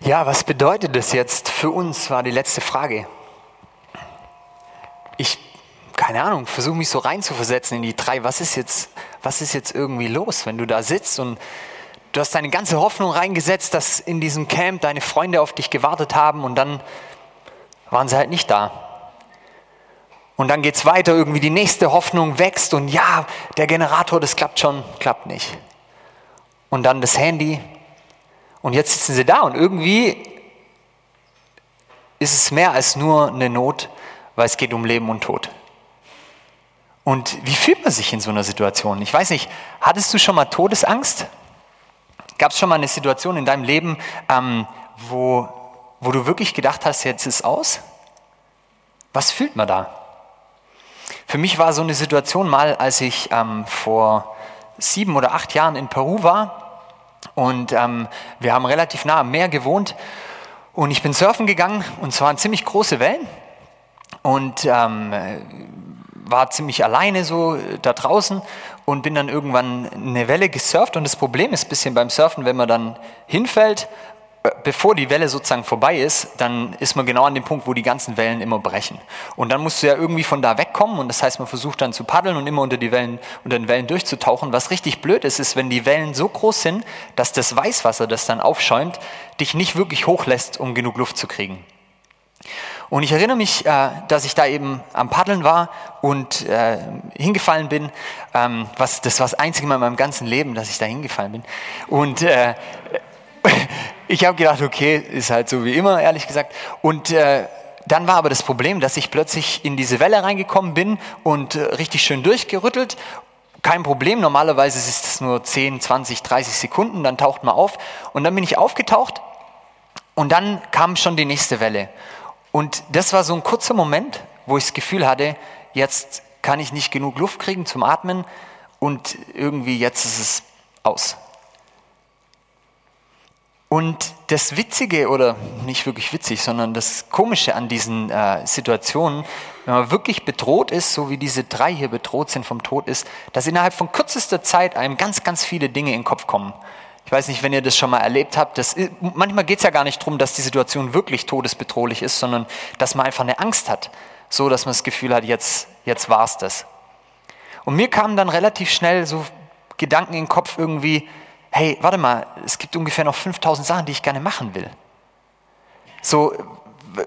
Ja, was bedeutet das jetzt für uns, war die letzte Frage. Ich, keine Ahnung, versuche mich so reinzuversetzen in die drei. Was ist, jetzt, was ist jetzt irgendwie los, wenn du da sitzt und du hast deine ganze Hoffnung reingesetzt, dass in diesem Camp deine Freunde auf dich gewartet haben und dann waren sie halt nicht da. Und dann geht es weiter, irgendwie die nächste Hoffnung wächst und ja, der Generator, das klappt schon, klappt nicht. Und dann das Handy, und jetzt sitzen sie da und irgendwie ist es mehr als nur eine Not, weil es geht um Leben und Tod. Und wie fühlt man sich in so einer Situation? Ich weiß nicht, hattest du schon mal Todesangst? Gab es schon mal eine Situation in deinem Leben, ähm, wo, wo du wirklich gedacht hast, jetzt ist aus? Was fühlt man da? Für mich war so eine Situation mal, als ich ähm, vor sieben oder acht Jahren in Peru war und ähm, wir haben relativ nah am Meer gewohnt. Und ich bin surfen gegangen und zwar waren ziemlich große Wellen. Und ähm, war ziemlich alleine so da draußen und bin dann irgendwann eine Welle gesurft. Und das Problem ist ein bisschen beim Surfen, wenn man dann hinfällt bevor die Welle sozusagen vorbei ist, dann ist man genau an dem Punkt, wo die ganzen Wellen immer brechen. Und dann musst du ja irgendwie von da wegkommen und das heißt, man versucht dann zu paddeln und immer unter, die Wellen, unter den Wellen durchzutauchen. Was richtig blöd ist, ist, wenn die Wellen so groß sind, dass das Weißwasser, das dann aufschäumt, dich nicht wirklich hochlässt, um genug Luft zu kriegen. Und ich erinnere mich, äh, dass ich da eben am Paddeln war und äh, hingefallen bin. Ähm, das war das einzige Mal in meinem ganzen Leben, dass ich da hingefallen bin. Und äh, ich habe gedacht, okay, ist halt so wie immer, ehrlich gesagt. Und äh, dann war aber das Problem, dass ich plötzlich in diese Welle reingekommen bin und äh, richtig schön durchgerüttelt. Kein Problem, normalerweise ist es nur 10, 20, 30 Sekunden, dann taucht man auf. Und dann bin ich aufgetaucht und dann kam schon die nächste Welle. Und das war so ein kurzer Moment, wo ich das Gefühl hatte, jetzt kann ich nicht genug Luft kriegen zum Atmen und irgendwie jetzt ist es aus. Und das Witzige oder nicht wirklich witzig, sondern das Komische an diesen äh, Situationen, wenn man wirklich bedroht ist, so wie diese drei hier bedroht sind vom Tod, ist, dass innerhalb von kürzester Zeit einem ganz, ganz viele Dinge in den Kopf kommen. Ich weiß nicht, wenn ihr das schon mal erlebt habt. Das, manchmal geht es ja gar nicht darum, dass die Situation wirklich todesbedrohlich ist, sondern dass man einfach eine Angst hat, so dass man das Gefühl hat, jetzt, jetzt war es das. Und mir kamen dann relativ schnell so Gedanken in den Kopf irgendwie, hey, warte mal, es gibt ungefähr noch 5000 Sachen, die ich gerne machen will. So,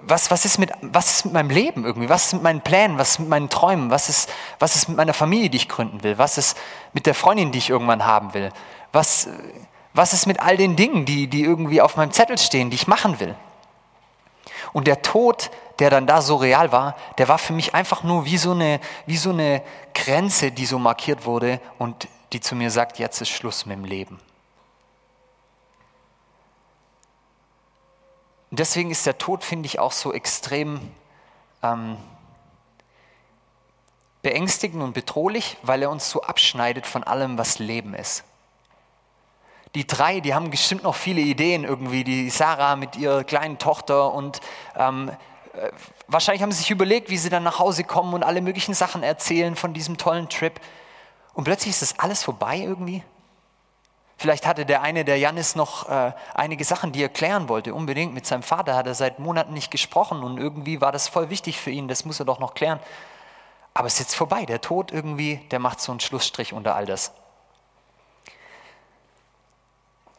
was, was, ist mit, was ist mit meinem Leben irgendwie? Was ist mit meinen Plänen? Was ist mit meinen Träumen? Was ist, was ist mit meiner Familie, die ich gründen will? Was ist mit der Freundin, die ich irgendwann haben will? Was, was ist mit all den Dingen, die, die irgendwie auf meinem Zettel stehen, die ich machen will? Und der Tod, der dann da so real war, der war für mich einfach nur wie so eine, wie so eine Grenze, die so markiert wurde und die zu mir sagt, jetzt ist Schluss mit dem Leben. Deswegen ist der Tod, finde ich, auch so extrem ähm, beängstigend und bedrohlich, weil er uns so abschneidet von allem, was Leben ist. Die drei, die haben bestimmt noch viele Ideen irgendwie, die Sarah mit ihrer kleinen Tochter und ähm, äh, wahrscheinlich haben sie sich überlegt, wie sie dann nach Hause kommen und alle möglichen Sachen erzählen von diesem tollen Trip. Und plötzlich ist das alles vorbei irgendwie. Vielleicht hatte der eine, der Janis, noch äh, einige Sachen, die er klären wollte. Unbedingt mit seinem Vater hat er seit Monaten nicht gesprochen und irgendwie war das voll wichtig für ihn. Das muss er doch noch klären. Aber es ist jetzt vorbei. Der Tod irgendwie, der macht so einen Schlussstrich unter all das.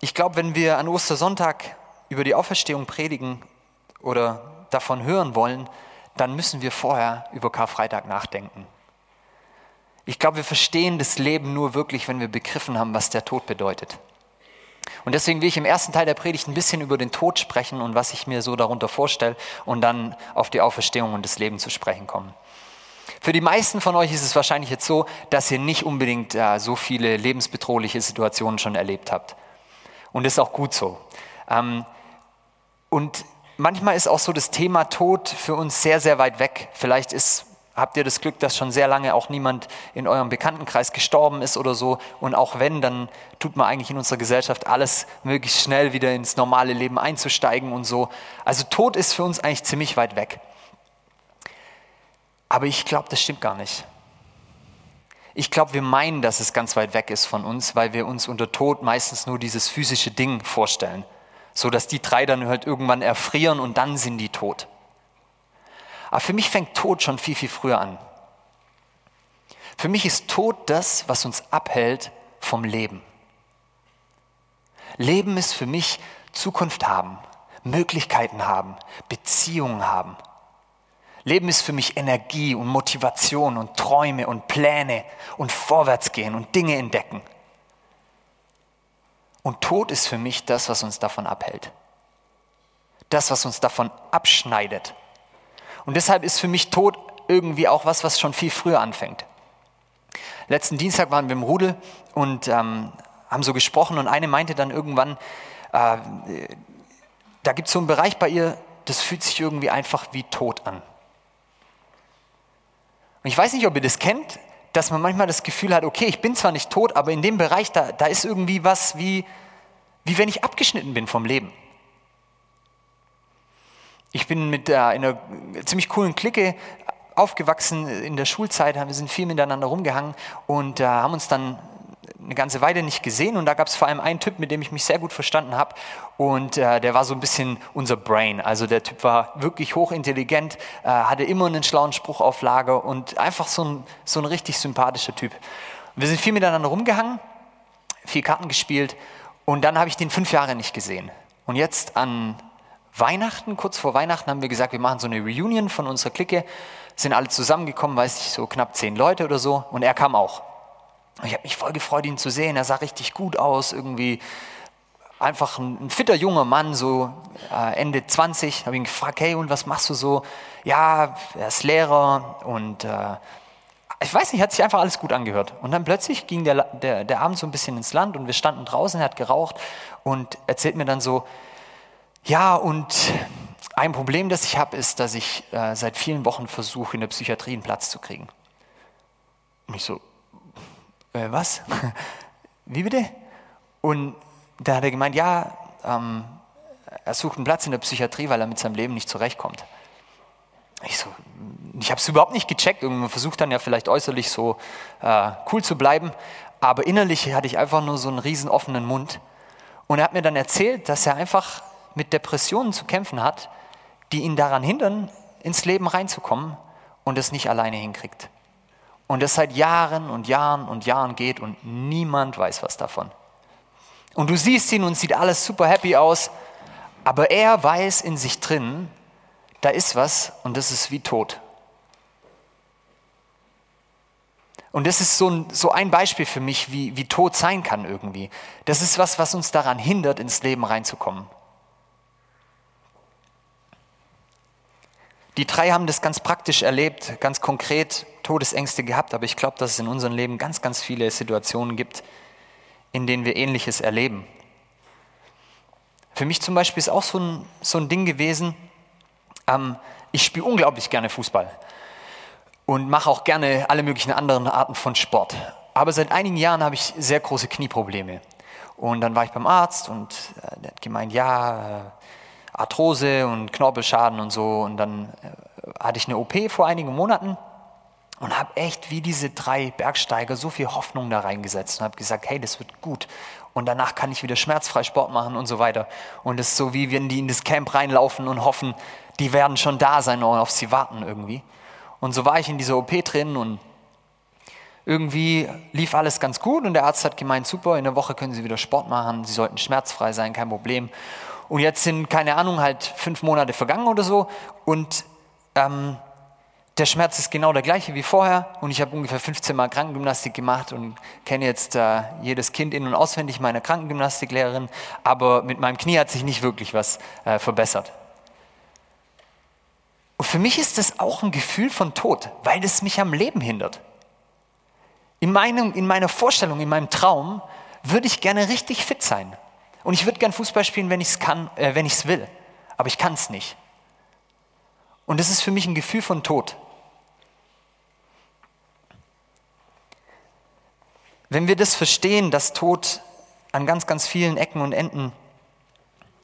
Ich glaube, wenn wir an Ostersonntag über die Auferstehung predigen oder davon hören wollen, dann müssen wir vorher über Karfreitag nachdenken. Ich glaube, wir verstehen das Leben nur wirklich, wenn wir begriffen haben, was der Tod bedeutet. Und deswegen will ich im ersten Teil der Predigt ein bisschen über den Tod sprechen und was ich mir so darunter vorstelle und dann auf die Auferstehung und das Leben zu sprechen kommen. Für die meisten von euch ist es wahrscheinlich jetzt so, dass ihr nicht unbedingt äh, so viele lebensbedrohliche Situationen schon erlebt habt. Und das ist auch gut so. Ähm, und manchmal ist auch so das Thema Tod für uns sehr, sehr weit weg. Vielleicht ist habt ihr das Glück, dass schon sehr lange auch niemand in eurem Bekanntenkreis gestorben ist oder so. Und auch wenn, dann tut man eigentlich in unserer Gesellschaft alles, möglichst schnell wieder ins normale Leben einzusteigen und so. Also Tod ist für uns eigentlich ziemlich weit weg. Aber ich glaube, das stimmt gar nicht. Ich glaube, wir meinen, dass es ganz weit weg ist von uns, weil wir uns unter Tod meistens nur dieses physische Ding vorstellen. so dass die drei dann halt irgendwann erfrieren und dann sind die tot. Aber für mich fängt Tod schon viel, viel früher an. Für mich ist Tod das, was uns abhält vom Leben. Leben ist für mich Zukunft haben, Möglichkeiten haben, Beziehungen haben. Leben ist für mich Energie und Motivation und Träume und Pläne und Vorwärtsgehen und Dinge entdecken. Und Tod ist für mich das, was uns davon abhält. Das, was uns davon abschneidet. Und deshalb ist für mich Tod irgendwie auch was, was schon viel früher anfängt. Letzten Dienstag waren wir im Rudel und ähm, haben so gesprochen und eine meinte dann irgendwann, äh, da gibt es so einen Bereich bei ihr, das fühlt sich irgendwie einfach wie tot an. Und ich weiß nicht, ob ihr das kennt, dass man manchmal das Gefühl hat, okay, ich bin zwar nicht tot, aber in dem Bereich, da, da ist irgendwie was wie, wie wenn ich abgeschnitten bin vom Leben. Ich bin mit äh, einer ziemlich coolen Clique aufgewachsen in der Schulzeit, wir sind viel miteinander rumgehangen und äh, haben uns dann eine ganze Weile nicht gesehen und da gab es vor allem einen Typ, mit dem ich mich sehr gut verstanden habe und äh, der war so ein bisschen unser Brain. Also der Typ war wirklich hochintelligent, äh, hatte immer einen schlauen Spruch auf Lager und einfach so ein, so ein richtig sympathischer Typ. Wir sind viel miteinander rumgehangen, viel Karten gespielt und dann habe ich den fünf Jahre nicht gesehen. Und jetzt an Weihnachten, kurz vor Weihnachten, haben wir gesagt, wir machen so eine Reunion von unserer Clique, sind alle zusammengekommen, weiß ich, so knapp zehn Leute oder so und er kam auch. Ich habe mich voll gefreut, ihn zu sehen. Er sah richtig gut aus, irgendwie einfach ein, ein fitter junger Mann, so äh, Ende 20. Habe ihn gefragt, hey, und was machst du so? Ja, er ist Lehrer und äh, ich weiß nicht, hat sich einfach alles gut angehört. Und dann plötzlich ging der, der, der Abend so ein bisschen ins Land und wir standen draußen, er hat geraucht und erzählt mir dann so, ja, und ein Problem, das ich habe, ist, dass ich äh, seit vielen Wochen versuche, in der Psychiatrie einen Platz zu kriegen. Und ich so, äh, was? Wie bitte? Und da hat er gemeint, ja, ähm, er sucht einen Platz in der Psychiatrie, weil er mit seinem Leben nicht zurechtkommt. Ich so, ich habe es überhaupt nicht gecheckt. Man versucht dann ja vielleicht äußerlich so äh, cool zu bleiben, aber innerlich hatte ich einfach nur so einen riesen offenen Mund. Und er hat mir dann erzählt, dass er einfach mit Depressionen zu kämpfen hat, die ihn daran hindern, ins Leben reinzukommen und es nicht alleine hinkriegt und es seit Jahren und Jahren und Jahren geht und niemand weiß was davon. Und du siehst ihn und sieht alles super happy aus, aber er weiß in sich drin, da ist was und das ist wie tot. Und das ist so ein, so ein Beispiel für mich, wie, wie Tod sein kann irgendwie. Das ist was, was uns daran hindert, ins Leben reinzukommen. Die drei haben das ganz praktisch erlebt, ganz konkret Todesängste gehabt, aber ich glaube, dass es in unserem Leben ganz, ganz viele Situationen gibt, in denen wir Ähnliches erleben. Für mich zum Beispiel ist auch so ein, so ein Ding gewesen, ähm, ich spiele unglaublich gerne Fußball und mache auch gerne alle möglichen anderen Arten von Sport. Aber seit einigen Jahren habe ich sehr große Knieprobleme. Und dann war ich beim Arzt und äh, der hat gemeint, ja, äh, Arthrose und Knorpelschaden und so. Und dann äh, hatte ich eine OP vor einigen Monaten und habe echt wie diese drei Bergsteiger so viel Hoffnung da reingesetzt und habe gesagt, hey, das wird gut. Und danach kann ich wieder schmerzfrei Sport machen und so weiter. Und es ist so, wie wenn die in das Camp reinlaufen und hoffen, die werden schon da sein und auf sie warten irgendwie. Und so war ich in dieser OP drin und irgendwie lief alles ganz gut und der Arzt hat gemeint, super, in der Woche können Sie wieder Sport machen, Sie sollten schmerzfrei sein, kein Problem. Und jetzt sind, keine Ahnung, halt fünf Monate vergangen oder so. Und ähm, der Schmerz ist genau der gleiche wie vorher. Und ich habe ungefähr 15 Mal Krankengymnastik gemacht und kenne jetzt äh, jedes Kind in- und auswendig meiner Krankengymnastiklehrerin. Aber mit meinem Knie hat sich nicht wirklich was äh, verbessert. Und für mich ist das auch ein Gefühl von Tod, weil es mich am Leben hindert. In, meinem, in meiner Vorstellung, in meinem Traum würde ich gerne richtig fit sein. Und ich würde gern Fußball spielen, wenn ich es kann, äh, wenn ich es will. Aber ich kann es nicht. Und das ist für mich ein Gefühl von Tod. Wenn wir das verstehen, dass Tod an ganz, ganz vielen Ecken und Enden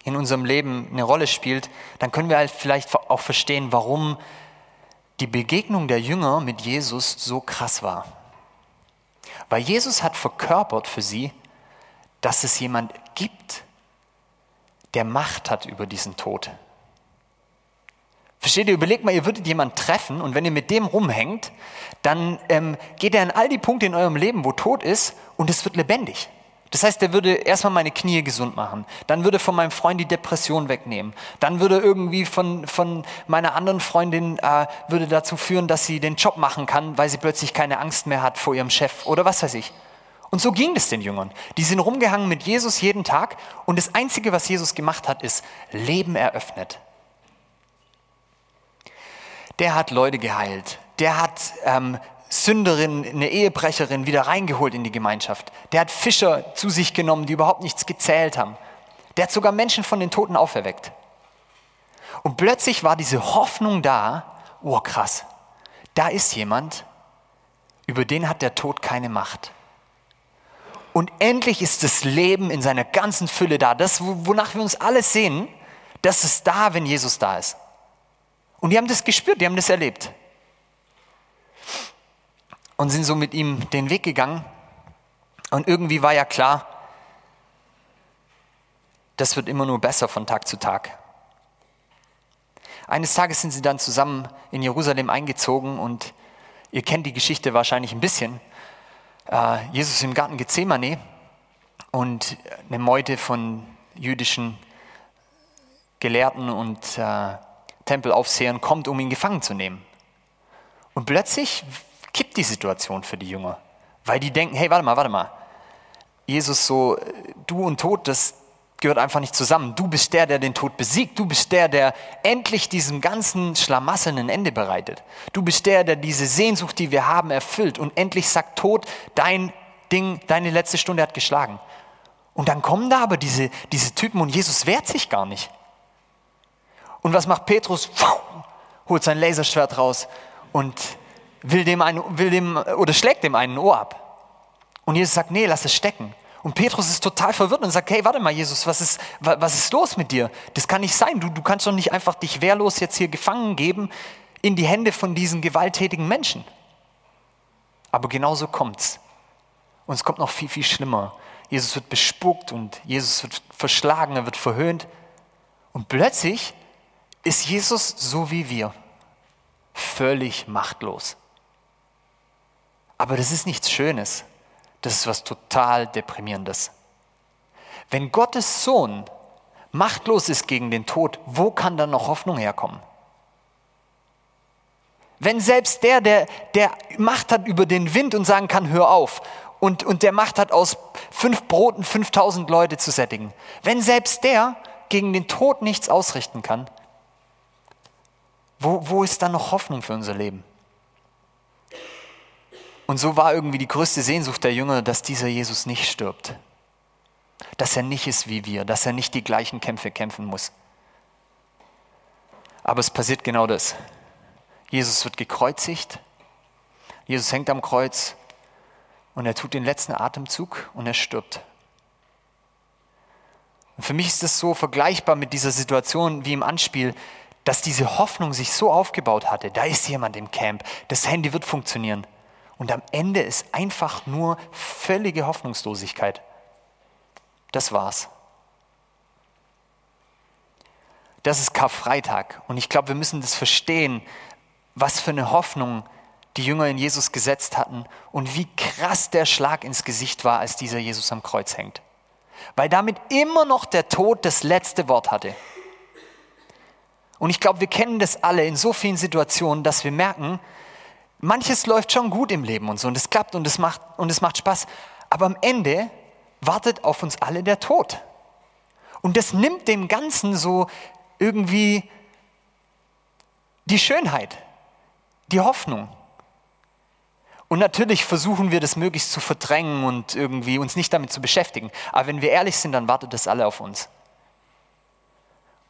in unserem Leben eine Rolle spielt, dann können wir halt vielleicht auch verstehen, warum die Begegnung der Jünger mit Jesus so krass war. Weil Jesus hat verkörpert für sie, dass es jemand gibt, der Macht hat über diesen Tod. Versteht ihr, überlegt mal, ihr würdet jemanden treffen und wenn ihr mit dem rumhängt, dann ähm, geht er an all die Punkte in eurem Leben, wo Tod ist und es wird lebendig. Das heißt, er würde erstmal meine Knie gesund machen, dann würde von meinem Freund die Depression wegnehmen, dann würde irgendwie von, von meiner anderen Freundin äh, würde dazu führen, dass sie den Job machen kann, weil sie plötzlich keine Angst mehr hat vor ihrem Chef oder was weiß ich. Und so ging es den Jüngern. Die sind rumgehangen mit Jesus jeden Tag und das Einzige, was Jesus gemacht hat, ist Leben eröffnet. Der hat Leute geheilt. Der hat ähm, Sünderin, eine Ehebrecherin wieder reingeholt in die Gemeinschaft. Der hat Fischer zu sich genommen, die überhaupt nichts gezählt haben. Der hat sogar Menschen von den Toten auferweckt. Und plötzlich war diese Hoffnung da, oh krass, da ist jemand, über den hat der Tod keine Macht. Und endlich ist das Leben in seiner ganzen Fülle da. Das, wonach wir uns alle sehen, das ist da, wenn Jesus da ist. Und die haben das gespürt, die haben das erlebt. Und sind so mit ihm den Weg gegangen. Und irgendwie war ja klar, das wird immer nur besser von Tag zu Tag. Eines Tages sind sie dann zusammen in Jerusalem eingezogen und ihr kennt die Geschichte wahrscheinlich ein bisschen äh, Jesus im Garten Gethsemane und eine Meute von jüdischen Gelehrten und äh, Tempelaufsehern kommt, um ihn gefangen zu nehmen. Und plötzlich kippt die Situation für die Jünger, weil die denken, hey, warte mal, warte mal. Jesus so, du und Tod, das, gehört einfach nicht zusammen. Du bist der, der den Tod besiegt. Du bist der, der endlich diesem ganzen Schlamassel ein Ende bereitet. Du bist der, der diese Sehnsucht, die wir haben, erfüllt. Und endlich sagt Tod, dein Ding, deine letzte Stunde hat geschlagen. Und dann kommen da aber diese, diese Typen und Jesus wehrt sich gar nicht. Und was macht Petrus? Holt sein Laserschwert raus und will dem, einen, will dem oder schlägt dem einen Ohr ab. Und Jesus sagt, nee, lass es stecken. Und Petrus ist total verwirrt und sagt, hey, warte mal, Jesus, was ist, was ist los mit dir? Das kann nicht sein. Du, du kannst doch nicht einfach dich wehrlos jetzt hier gefangen geben in die Hände von diesen gewalttätigen Menschen. Aber genauso kommt's. Und es kommt noch viel, viel schlimmer. Jesus wird bespuckt und Jesus wird verschlagen, er wird verhöhnt. Und plötzlich ist Jesus so wie wir, völlig machtlos. Aber das ist nichts Schönes. Das ist was total Deprimierendes. Wenn Gottes Sohn machtlos ist gegen den Tod, wo kann dann noch Hoffnung herkommen? Wenn selbst der, der, der Macht hat über den Wind und sagen kann, hör auf, und, und der Macht hat aus fünf Broten 5000 Leute zu sättigen, wenn selbst der gegen den Tod nichts ausrichten kann, wo, wo ist dann noch Hoffnung für unser Leben? Und so war irgendwie die größte Sehnsucht der Jünger, dass dieser Jesus nicht stirbt. Dass er nicht ist wie wir, dass er nicht die gleichen Kämpfe kämpfen muss. Aber es passiert genau das. Jesus wird gekreuzigt, Jesus hängt am Kreuz und er tut den letzten Atemzug und er stirbt. Und für mich ist das so vergleichbar mit dieser Situation wie im Anspiel, dass diese Hoffnung sich so aufgebaut hatte. Da ist jemand im Camp, das Handy wird funktionieren. Und am Ende ist einfach nur völlige Hoffnungslosigkeit. Das war's. Das ist Karfreitag. Und ich glaube, wir müssen das verstehen, was für eine Hoffnung die Jünger in Jesus gesetzt hatten und wie krass der Schlag ins Gesicht war, als dieser Jesus am Kreuz hängt. Weil damit immer noch der Tod das letzte Wort hatte. Und ich glaube, wir kennen das alle in so vielen Situationen, dass wir merken, manches läuft schon gut im Leben und so und es klappt und es macht, und es macht Spaß. Aber am Ende wartet auf uns alle der Tod. Und das nimmt dem Ganzen so irgendwie die Schönheit, die Hoffnung. Und natürlich versuchen wir das möglichst zu verdrängen und irgendwie uns nicht damit zu beschäftigen. Aber wenn wir ehrlich sind, dann wartet das alle auf uns.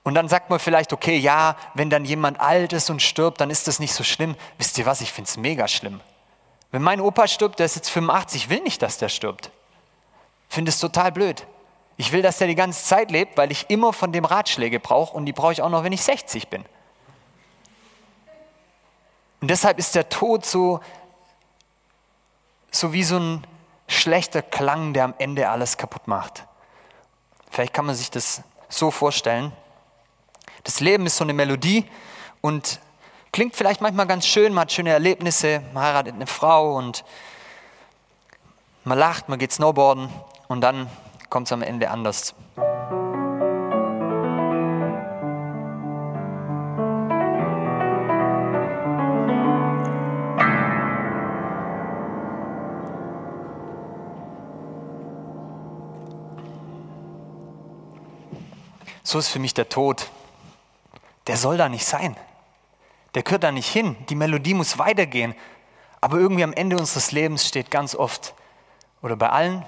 Und dann sagt man vielleicht, okay, ja, wenn dann jemand alt ist und stirbt, dann ist das nicht so schlimm. Wisst ihr was, ich finde es mega schlimm. Wenn mein Opa stirbt, der ist jetzt 85, ich will nicht, dass der stirbt. Finde es total blöd. Ich will, dass der die ganze Zeit lebt, weil ich immer von dem Ratschläge brauche und die brauche ich auch noch, wenn ich 60 bin. Und deshalb ist der Tod so, so wie so ein schlechter Klang, der am Ende alles kaputt macht. Vielleicht kann man sich das so vorstellen. Das Leben ist so eine Melodie und klingt vielleicht manchmal ganz schön, man hat schöne Erlebnisse, man heiratet eine Frau und man lacht, man geht snowboarden und dann kommt es am Ende anders. So ist für mich der Tod. Der soll da nicht sein. Der gehört da nicht hin. Die Melodie muss weitergehen. Aber irgendwie am Ende unseres Lebens steht ganz oft oder bei allen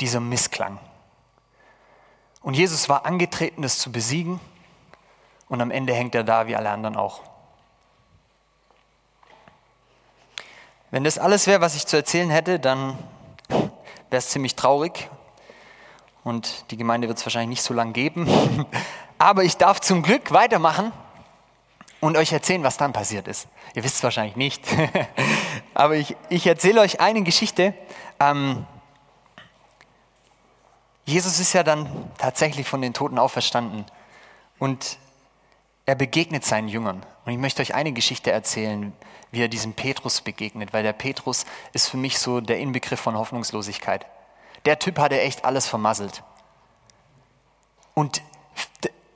dieser Missklang. Und Jesus war angetreten, das zu besiegen. Und am Ende hängt er da wie alle anderen auch. Wenn das alles wäre, was ich zu erzählen hätte, dann wäre es ziemlich traurig und die Gemeinde wird es wahrscheinlich nicht so lange geben. Aber ich darf zum Glück weitermachen und euch erzählen, was dann passiert ist. Ihr wisst es wahrscheinlich nicht, aber ich, ich erzähle euch eine Geschichte. Ähm, Jesus ist ja dann tatsächlich von den Toten auferstanden und er begegnet seinen Jüngern. Und ich möchte euch eine Geschichte erzählen, wie er diesem Petrus begegnet, weil der Petrus ist für mich so der Inbegriff von Hoffnungslosigkeit. Der Typ hatte echt alles vermasselt. Und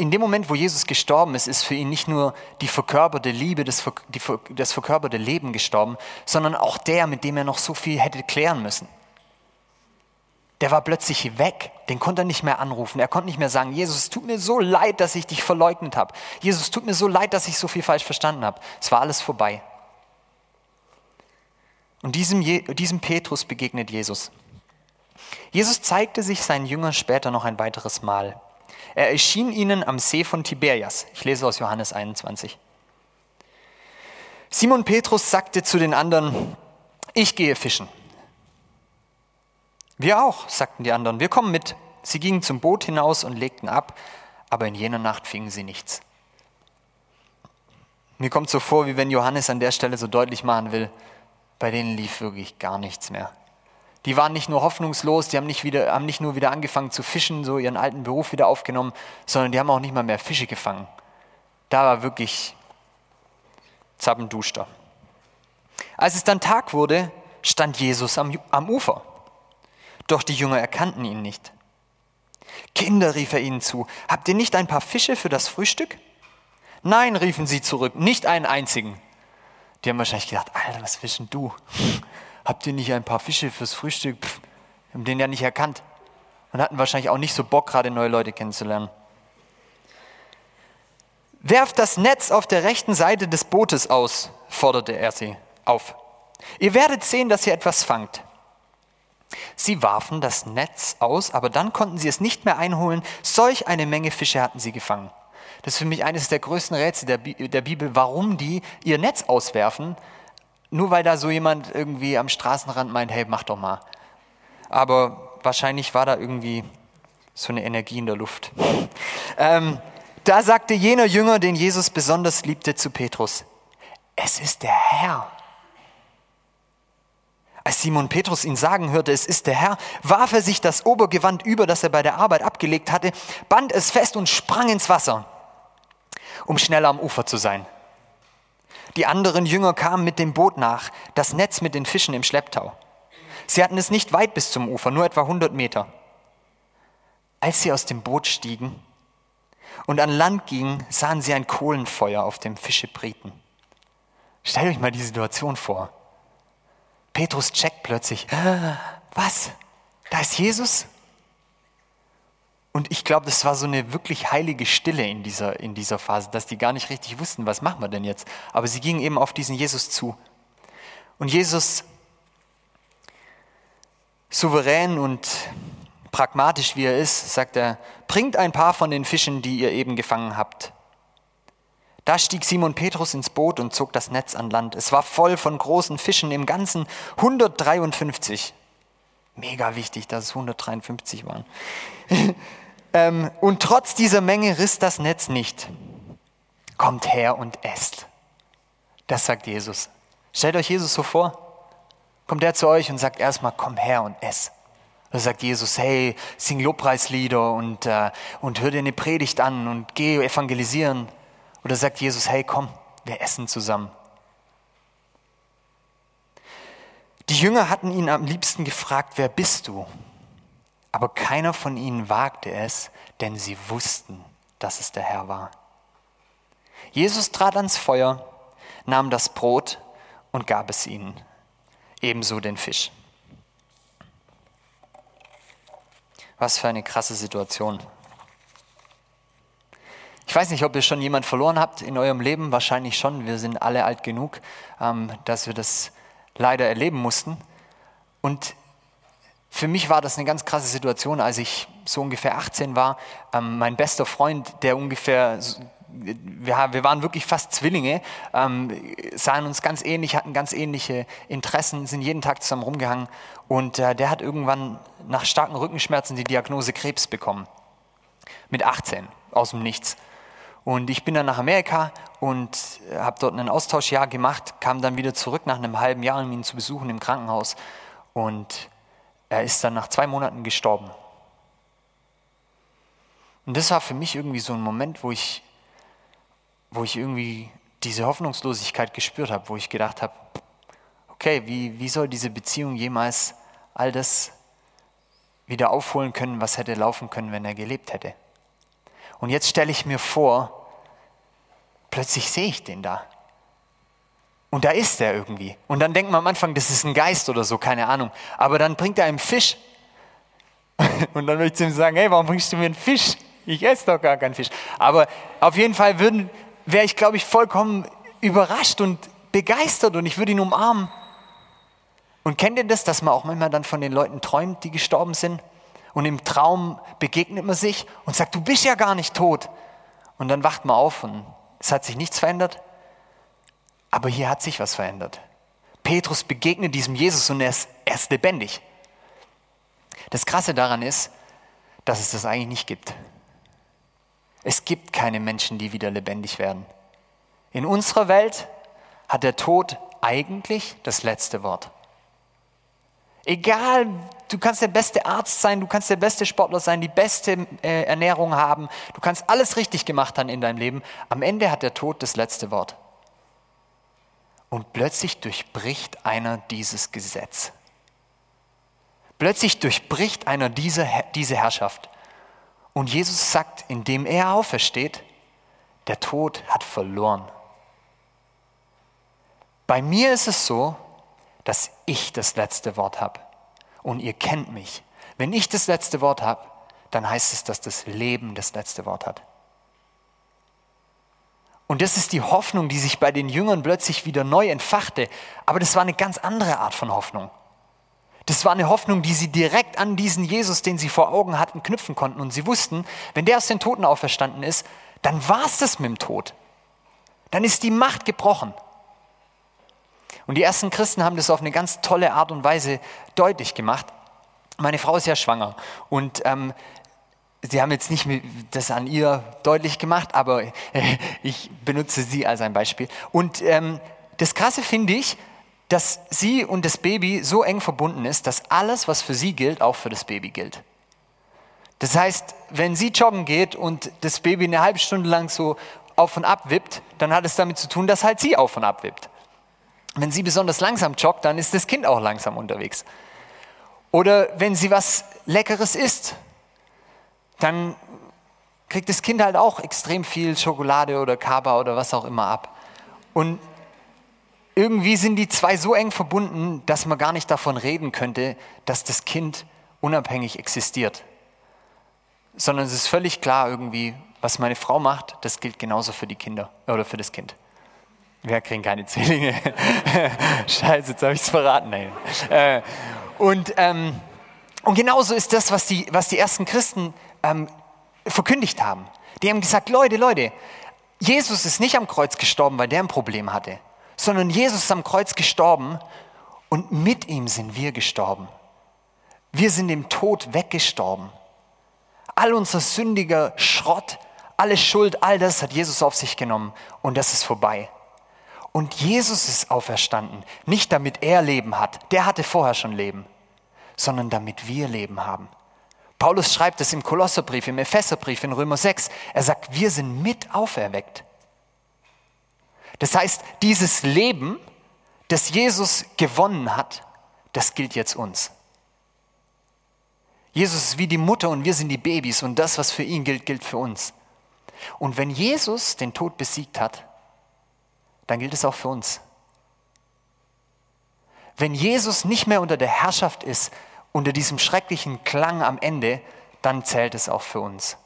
in dem Moment, wo Jesus gestorben ist, ist für ihn nicht nur die verkörperte Liebe, das, die, das verkörperte Leben gestorben, sondern auch der, mit dem er noch so viel hätte klären müssen. Der war plötzlich weg, den konnte er nicht mehr anrufen. Er konnte nicht mehr sagen, Jesus, es tut mir so leid, dass ich dich verleugnet habe. Jesus, es tut mir so leid, dass ich so viel falsch verstanden habe. Es war alles vorbei. Und diesem, diesem Petrus begegnet Jesus. Jesus zeigte sich seinen Jüngern später noch ein weiteres Mal. Er erschien ihnen am See von Tiberias. Ich lese aus Johannes 21. Simon Petrus sagte zu den anderen, ich gehe fischen. Wir auch, sagten die anderen, wir kommen mit. Sie gingen zum Boot hinaus und legten ab, aber in jener Nacht fingen sie nichts. Mir kommt so vor, wie wenn Johannes an der Stelle so deutlich machen will, bei denen lief wirklich gar nichts mehr. Die waren nicht nur hoffnungslos, die haben nicht, wieder, haben nicht nur wieder angefangen zu fischen, so ihren alten Beruf wieder aufgenommen, sondern die haben auch nicht mal mehr Fische gefangen. Da war wirklich zappenduster. Als es dann Tag wurde, stand Jesus am, am Ufer. Doch die Jünger erkannten ihn nicht. Kinder, rief er ihnen zu, habt ihr nicht ein paar Fische für das Frühstück? Nein, riefen sie zurück, nicht einen einzigen. Die haben wahrscheinlich gedacht, Alter, was fischen du? Habt ihr nicht ein paar Fische fürs Frühstück? Pff, haben den ja nicht erkannt. Und hatten wahrscheinlich auch nicht so Bock, gerade neue Leute kennenzulernen. Werft das Netz auf der rechten Seite des Bootes aus, forderte er sie auf. Ihr werdet sehen, dass ihr etwas fangt. Sie warfen das Netz aus, aber dann konnten sie es nicht mehr einholen. Solch eine Menge Fische hatten sie gefangen. Das ist für mich eines der größten Rätsel der Bibel, warum die ihr Netz auswerfen, nur weil da so jemand irgendwie am Straßenrand meint, hey, mach doch mal. Aber wahrscheinlich war da irgendwie so eine Energie in der Luft. Ähm, da sagte jener Jünger, den Jesus besonders liebte, zu Petrus, es ist der Herr. Als Simon Petrus ihn sagen hörte, es ist der Herr, warf er sich das Obergewand über, das er bei der Arbeit abgelegt hatte, band es fest und sprang ins Wasser, um schneller am Ufer zu sein. Die anderen Jünger kamen mit dem Boot nach, das Netz mit den Fischen im Schlepptau. Sie hatten es nicht weit bis zum Ufer, nur etwa 100 Meter. Als sie aus dem Boot stiegen und an Land gingen, sahen sie ein Kohlenfeuer auf dem Fischebriten. Stellt euch mal die Situation vor. Petrus checkt plötzlich, ah, was? Da ist Jesus? Und ich glaube, das war so eine wirklich heilige Stille in dieser, in dieser Phase, dass die gar nicht richtig wussten, was machen wir denn jetzt. Aber sie gingen eben auf diesen Jesus zu. Und Jesus, souverän und pragmatisch wie er ist, sagt er, bringt ein paar von den Fischen, die ihr eben gefangen habt. Da stieg Simon Petrus ins Boot und zog das Netz an Land. Es war voll von großen Fischen, im Ganzen 153. Mega wichtig, dass es 153 waren. Ähm, und trotz dieser Menge riss das Netz nicht. Kommt her und esst. Das sagt Jesus. Stellt euch Jesus so vor. Kommt er zu euch und sagt erstmal, komm her und ess. Da sagt Jesus, hey, sing Lobpreislieder und, äh, und hör dir eine Predigt an und geh evangelisieren. Oder sagt Jesus, hey, komm, wir essen zusammen. Die Jünger hatten ihn am liebsten gefragt, wer bist du? Aber keiner von ihnen wagte es, denn sie wussten, dass es der Herr war. Jesus trat ans Feuer, nahm das Brot und gab es ihnen, ebenso den Fisch. Was für eine krasse Situation. Ich weiß nicht, ob ihr schon jemand verloren habt in eurem Leben, wahrscheinlich schon. Wir sind alle alt genug, ähm, dass wir das leider erleben mussten. Und für mich war das eine ganz krasse Situation, als ich so ungefähr 18 war. Ähm, mein bester Freund, der ungefähr, wir, waren wirklich fast Zwillinge, ähm, sahen uns ganz ähnlich, hatten ganz ähnliche Interessen, sind jeden Tag zusammen rumgehangen. Und äh, der hat irgendwann nach starken Rückenschmerzen die Diagnose Krebs bekommen. Mit 18, aus dem Nichts. Und ich bin dann nach Amerika und habe dort ein Austauschjahr gemacht, kam dann wieder zurück nach einem halben Jahr, um ihn zu besuchen im Krankenhaus. Und er ist dann nach zwei Monaten gestorben. Und das war für mich irgendwie so ein Moment, wo ich, wo ich irgendwie diese Hoffnungslosigkeit gespürt habe, wo ich gedacht habe, okay, wie, wie soll diese Beziehung jemals all das wieder aufholen können, was hätte laufen können, wenn er gelebt hätte? Und jetzt stelle ich mir vor, plötzlich sehe ich den da. Und da ist er irgendwie. Und dann denkt man am Anfang, das ist ein Geist oder so, keine Ahnung. Aber dann bringt er einen Fisch. Und dann möchte ich ihm sagen, hey, warum bringst du mir einen Fisch? Ich esse doch gar keinen Fisch. Aber auf jeden Fall wäre ich, glaube ich, vollkommen überrascht und begeistert und ich würde ihn umarmen. Und kennt ihr das, dass man auch manchmal dann von den Leuten träumt, die gestorben sind? Und im Traum begegnet man sich und sagt, du bist ja gar nicht tot. Und dann wacht man auf und es hat sich nichts verändert. Aber hier hat sich was verändert. Petrus begegnet diesem Jesus und er ist, er ist lebendig. Das Krasse daran ist, dass es das eigentlich nicht gibt. Es gibt keine Menschen, die wieder lebendig werden. In unserer Welt hat der Tod eigentlich das letzte Wort. Egal, du kannst der beste Arzt sein, du kannst der beste Sportler sein, die beste äh, Ernährung haben, du kannst alles richtig gemacht haben in deinem Leben. Am Ende hat der Tod das letzte Wort. Und plötzlich durchbricht einer dieses Gesetz. Plötzlich durchbricht einer diese, diese Herrschaft. Und Jesus sagt, indem er aufersteht, der Tod hat verloren. Bei mir ist es so, dass ich das letzte Wort habe. Und ihr kennt mich. Wenn ich das letzte Wort habe, dann heißt es, dass das Leben das letzte Wort hat. Und das ist die Hoffnung, die sich bei den Jüngern plötzlich wieder neu entfachte. Aber das war eine ganz andere Art von Hoffnung. Das war eine Hoffnung, die sie direkt an diesen Jesus, den sie vor Augen hatten, knüpfen konnten. Und sie wussten, wenn der aus den Toten auferstanden ist, dann war es das mit dem Tod. Dann ist die Macht gebrochen. Und die ersten Christen haben das auf eine ganz tolle Art und Weise deutlich gemacht. Meine Frau ist ja schwanger und ähm, Sie haben jetzt nicht das an ihr deutlich gemacht, aber ich benutze sie als ein Beispiel. Und ähm, das Krasse finde ich, dass sie und das Baby so eng verbunden ist, dass alles, was für sie gilt, auch für das Baby gilt. Das heißt, wenn sie joggen geht und das Baby eine halbe Stunde lang so auf und ab wippt, dann hat es damit zu tun, dass halt sie auf und ab wippt. Wenn sie besonders langsam joggt, dann ist das Kind auch langsam unterwegs. Oder wenn sie was Leckeres isst, dann kriegt das Kind halt auch extrem viel Schokolade oder Kaba oder was auch immer ab. Und irgendwie sind die zwei so eng verbunden, dass man gar nicht davon reden könnte, dass das Kind unabhängig existiert. Sondern es ist völlig klar irgendwie, was meine Frau macht, das gilt genauso für die Kinder oder für das Kind. Wir kriegen keine Zwillinge. Scheiße, jetzt habe ich es verraten. Nein. Äh, und, ähm, und genauso ist das, was die, was die ersten Christen ähm, verkündigt haben. Die haben gesagt, Leute, Leute, Jesus ist nicht am Kreuz gestorben, weil der ein Problem hatte, sondern Jesus ist am Kreuz gestorben und mit ihm sind wir gestorben. Wir sind dem Tod weggestorben. All unser sündiger Schrott, alle Schuld, all das hat Jesus auf sich genommen und das ist vorbei. Und Jesus ist auferstanden, nicht damit er Leben hat, der hatte vorher schon Leben, sondern damit wir Leben haben. Paulus schreibt es im Kolosserbrief, im Epheserbrief, in Römer 6. Er sagt, wir sind mit auferweckt. Das heißt, dieses Leben, das Jesus gewonnen hat, das gilt jetzt uns. Jesus ist wie die Mutter und wir sind die Babys und das, was für ihn gilt, gilt für uns. Und wenn Jesus den Tod besiegt hat, dann gilt es auch für uns. Wenn Jesus nicht mehr unter der Herrschaft ist, unter diesem schrecklichen Klang am Ende, dann zählt es auch für uns.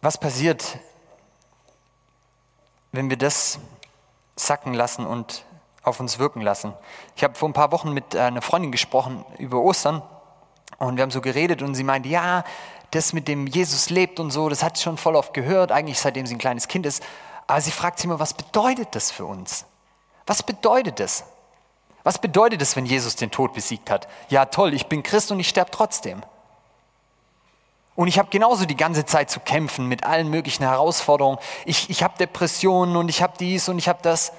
Was passiert, wenn wir das sacken lassen und auf uns wirken lassen? Ich habe vor ein paar Wochen mit einer Freundin gesprochen über Ostern und wir haben so geredet und sie meinte, ja, das mit dem Jesus lebt und so, das hat sie schon voll oft gehört, eigentlich seitdem sie ein kleines Kind ist. Aber sie fragt sich immer, was bedeutet das für uns? Was bedeutet das? Was bedeutet es, wenn Jesus den Tod besiegt hat? Ja, toll, ich bin Christ und ich sterbe trotzdem. Und ich habe genauso die ganze Zeit zu kämpfen mit allen möglichen Herausforderungen. Ich, ich habe Depressionen und ich habe dies und ich habe das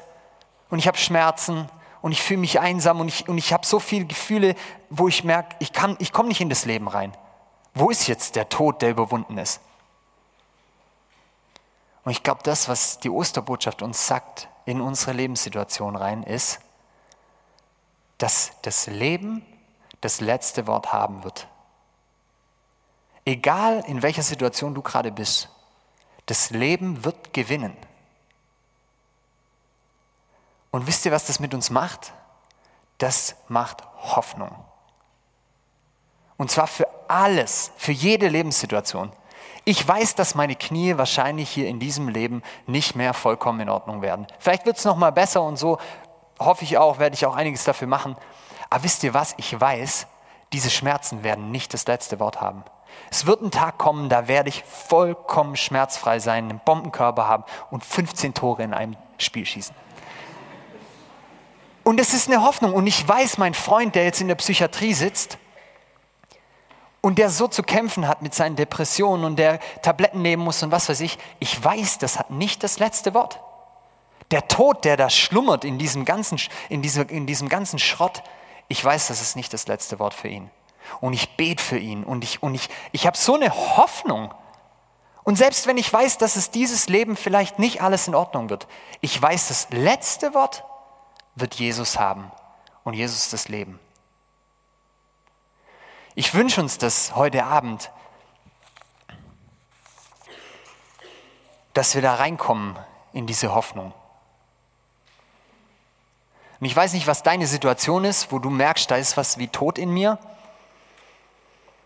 und ich habe Schmerzen und ich fühle mich einsam und ich, und ich habe so viele Gefühle, wo ich merke, ich, ich komme nicht in das Leben rein. Wo ist jetzt der Tod, der überwunden ist? Und ich glaube, das, was die Osterbotschaft uns sagt in unsere Lebenssituation rein, ist, dass das Leben das letzte Wort haben wird. Egal in welcher Situation du gerade bist, das Leben wird gewinnen. Und wisst ihr, was das mit uns macht? Das macht Hoffnung. Und zwar für alles, für jede Lebenssituation. Ich weiß, dass meine Knie wahrscheinlich hier in diesem Leben nicht mehr vollkommen in Ordnung werden. Vielleicht wird es noch mal besser und so hoffe ich auch, werde ich auch einiges dafür machen. Aber wisst ihr was? Ich weiß, diese Schmerzen werden nicht das letzte Wort haben. Es wird ein Tag kommen, da werde ich vollkommen schmerzfrei sein, einen Bombenkörper haben und 15 Tore in einem Spiel schießen. Und es ist eine Hoffnung. Und ich weiß, mein Freund, der jetzt in der Psychiatrie sitzt und der so zu kämpfen hat mit seinen Depressionen und der Tabletten nehmen muss und was weiß ich, ich weiß, das hat nicht das letzte Wort. Der Tod, der da schlummert in diesem ganzen, in diesem, in diesem ganzen Schrott, ich weiß, das ist nicht das letzte Wort für ihn und ich bete für ihn und ich, und ich, ich habe so eine Hoffnung. Und selbst wenn ich weiß, dass es dieses Leben vielleicht nicht alles in Ordnung wird, ich weiß, das letzte Wort wird Jesus haben und Jesus das Leben. Ich wünsche uns das heute Abend, dass wir da reinkommen in diese Hoffnung. Und ich weiß nicht, was deine Situation ist, wo du merkst, da ist was wie Tod in mir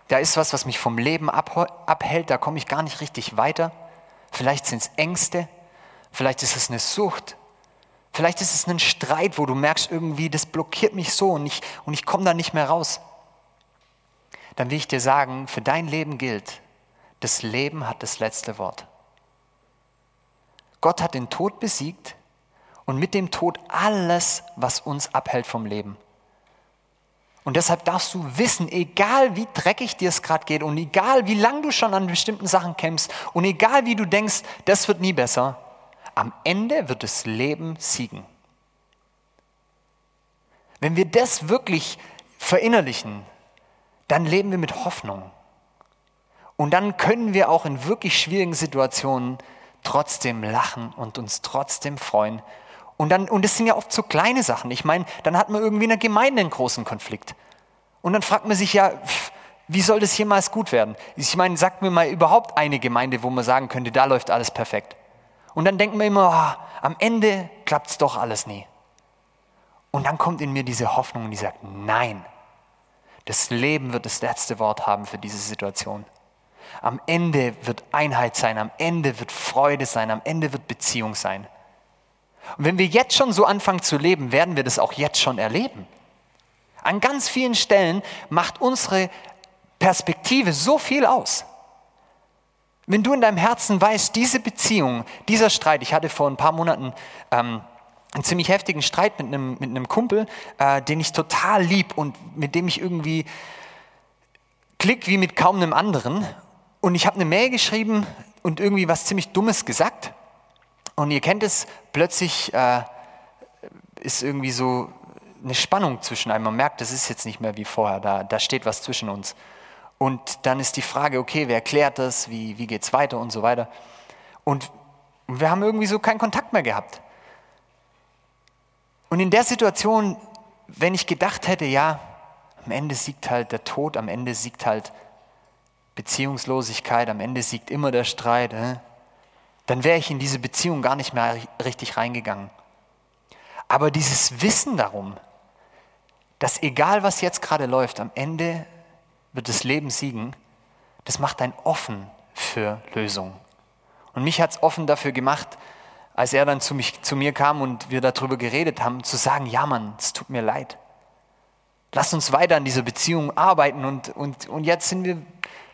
da ist was, was mich vom Leben abhält, da komme ich gar nicht richtig weiter. Vielleicht sind es Ängste, vielleicht ist es eine Sucht, vielleicht ist es ein Streit, wo du merkst, irgendwie, das blockiert mich so und ich, und ich komme da nicht mehr raus. Dann will ich dir sagen, für dein Leben gilt, das Leben hat das letzte Wort. Gott hat den Tod besiegt und mit dem Tod alles, was uns abhält vom Leben. Und deshalb darfst du wissen, egal wie dreckig dir es gerade geht und egal wie lange du schon an bestimmten Sachen kämpfst und egal wie du denkst, das wird nie besser, am Ende wird das Leben siegen. Wenn wir das wirklich verinnerlichen, dann leben wir mit Hoffnung. Und dann können wir auch in wirklich schwierigen Situationen trotzdem lachen und uns trotzdem freuen, und, dann, und das sind ja oft so kleine Sachen. Ich meine, dann hat man irgendwie in der Gemeinde einen großen Konflikt. Und dann fragt man sich ja, wie soll das jemals gut werden? Ich meine, sagt mir mal überhaupt eine Gemeinde, wo man sagen könnte, da läuft alles perfekt. Und dann denken wir immer, oh, am Ende klappt es doch alles nie. Und dann kommt in mir diese Hoffnung, die sagt, nein, das Leben wird das letzte Wort haben für diese Situation. Am Ende wird Einheit sein, am Ende wird Freude sein, am Ende wird Beziehung sein. Und wenn wir jetzt schon so anfangen zu leben, werden wir das auch jetzt schon erleben. An ganz vielen Stellen macht unsere Perspektive so viel aus. Wenn du in deinem Herzen weißt, diese Beziehung, dieser Streit, ich hatte vor ein paar Monaten ähm, einen ziemlich heftigen Streit mit einem, mit einem Kumpel, äh, den ich total lieb und mit dem ich irgendwie klick wie mit kaum einem anderen. Und ich habe eine Mail geschrieben und irgendwie was ziemlich Dummes gesagt. Und ihr kennt es, plötzlich äh, ist irgendwie so eine Spannung zwischen einem. Man merkt, das ist jetzt nicht mehr wie vorher, da, da steht was zwischen uns. Und dann ist die Frage, okay, wer erklärt das, wie, wie geht es weiter und so weiter. Und wir haben irgendwie so keinen Kontakt mehr gehabt. Und in der Situation, wenn ich gedacht hätte, ja, am Ende siegt halt der Tod, am Ende siegt halt Beziehungslosigkeit, am Ende siegt immer der Streit, äh, dann wäre ich in diese Beziehung gar nicht mehr richtig reingegangen. Aber dieses Wissen darum, dass egal was jetzt gerade läuft, am Ende wird das Leben siegen, das macht einen offen für Lösungen. Und mich hat es offen dafür gemacht, als er dann zu, mich, zu mir kam und wir darüber geredet haben, zu sagen, ja Mann, es tut mir leid. Lass uns weiter an dieser Beziehung arbeiten und, und, und jetzt sind wir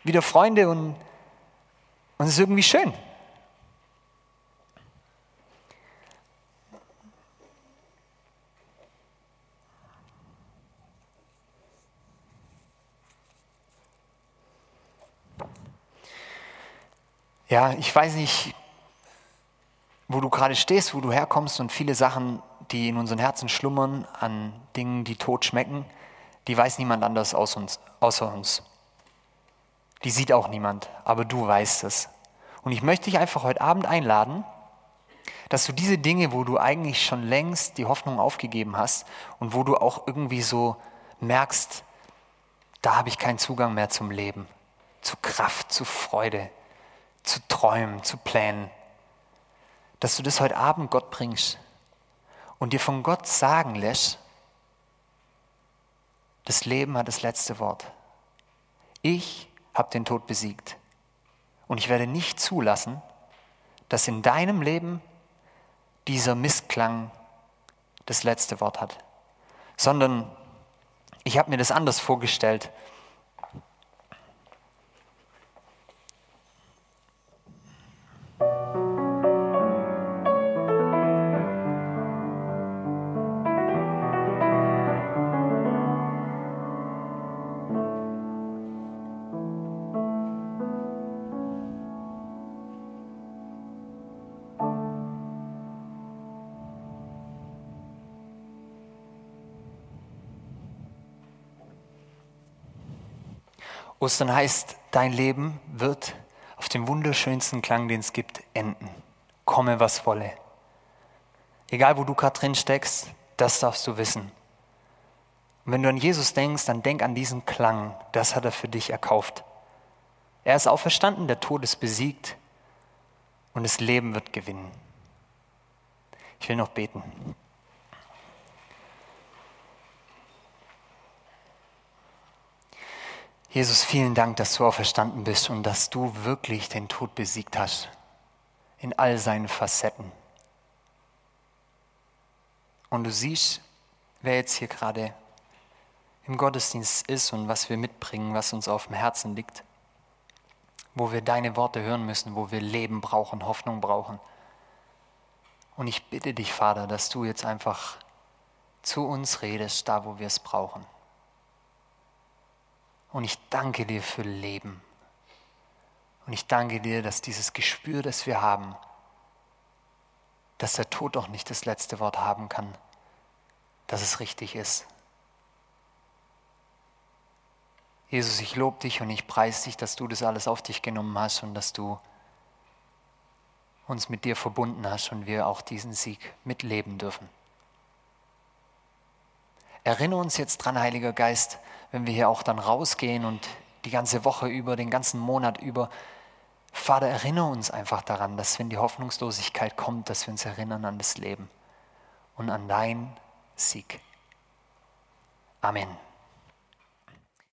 wieder Freunde und, und es ist irgendwie schön. Ja, ich weiß nicht, wo du gerade stehst, wo du herkommst und viele Sachen, die in unseren Herzen schlummern, an Dingen, die tot schmecken, die weiß niemand anders außer uns. Außer uns. Die sieht auch niemand, aber du weißt es. Und ich möchte dich einfach heute Abend einladen, dass du diese Dinge, wo du eigentlich schon längst die Hoffnung aufgegeben hast und wo du auch irgendwie so merkst, da habe ich keinen Zugang mehr zum Leben, zu Kraft, zu Freude, zu träumen, zu planen, dass du das heute Abend Gott bringst und dir von Gott sagen lässt, das Leben hat das letzte Wort. Ich habe den Tod besiegt und ich werde nicht zulassen, dass in deinem Leben dieser Missklang das letzte Wort hat, sondern ich habe mir das anders vorgestellt. Ostern heißt, dein Leben wird auf dem wunderschönsten Klang, den es gibt, enden. Komme, was wolle. Egal, wo du gerade drin steckst, das darfst du wissen. Und wenn du an Jesus denkst, dann denk an diesen Klang. Das hat er für dich erkauft. Er ist auferstanden, der Tod ist besiegt und das Leben wird gewinnen. Ich will noch beten. Jesus, vielen Dank, dass du auferstanden bist und dass du wirklich den Tod besiegt hast. In all seinen Facetten. Und du siehst, wer jetzt hier gerade im Gottesdienst ist und was wir mitbringen, was uns auf dem Herzen liegt. Wo wir deine Worte hören müssen, wo wir Leben brauchen, Hoffnung brauchen. Und ich bitte dich, Vater, dass du jetzt einfach zu uns redest, da wo wir es brauchen. Und ich danke dir für Leben. Und ich danke dir, dass dieses Gespür, das wir haben, dass der Tod auch nicht das letzte Wort haben kann, dass es richtig ist. Jesus, ich lobe dich und ich preise dich, dass du das alles auf dich genommen hast und dass du uns mit dir verbunden hast und wir auch diesen Sieg mitleben dürfen. Erinnere uns jetzt dran, Heiliger Geist, wenn wir hier auch dann rausgehen und die ganze Woche über, den ganzen Monat über, Vater, erinnere uns einfach daran, dass wenn die Hoffnungslosigkeit kommt, dass wir uns erinnern an das Leben und an dein Sieg. Amen.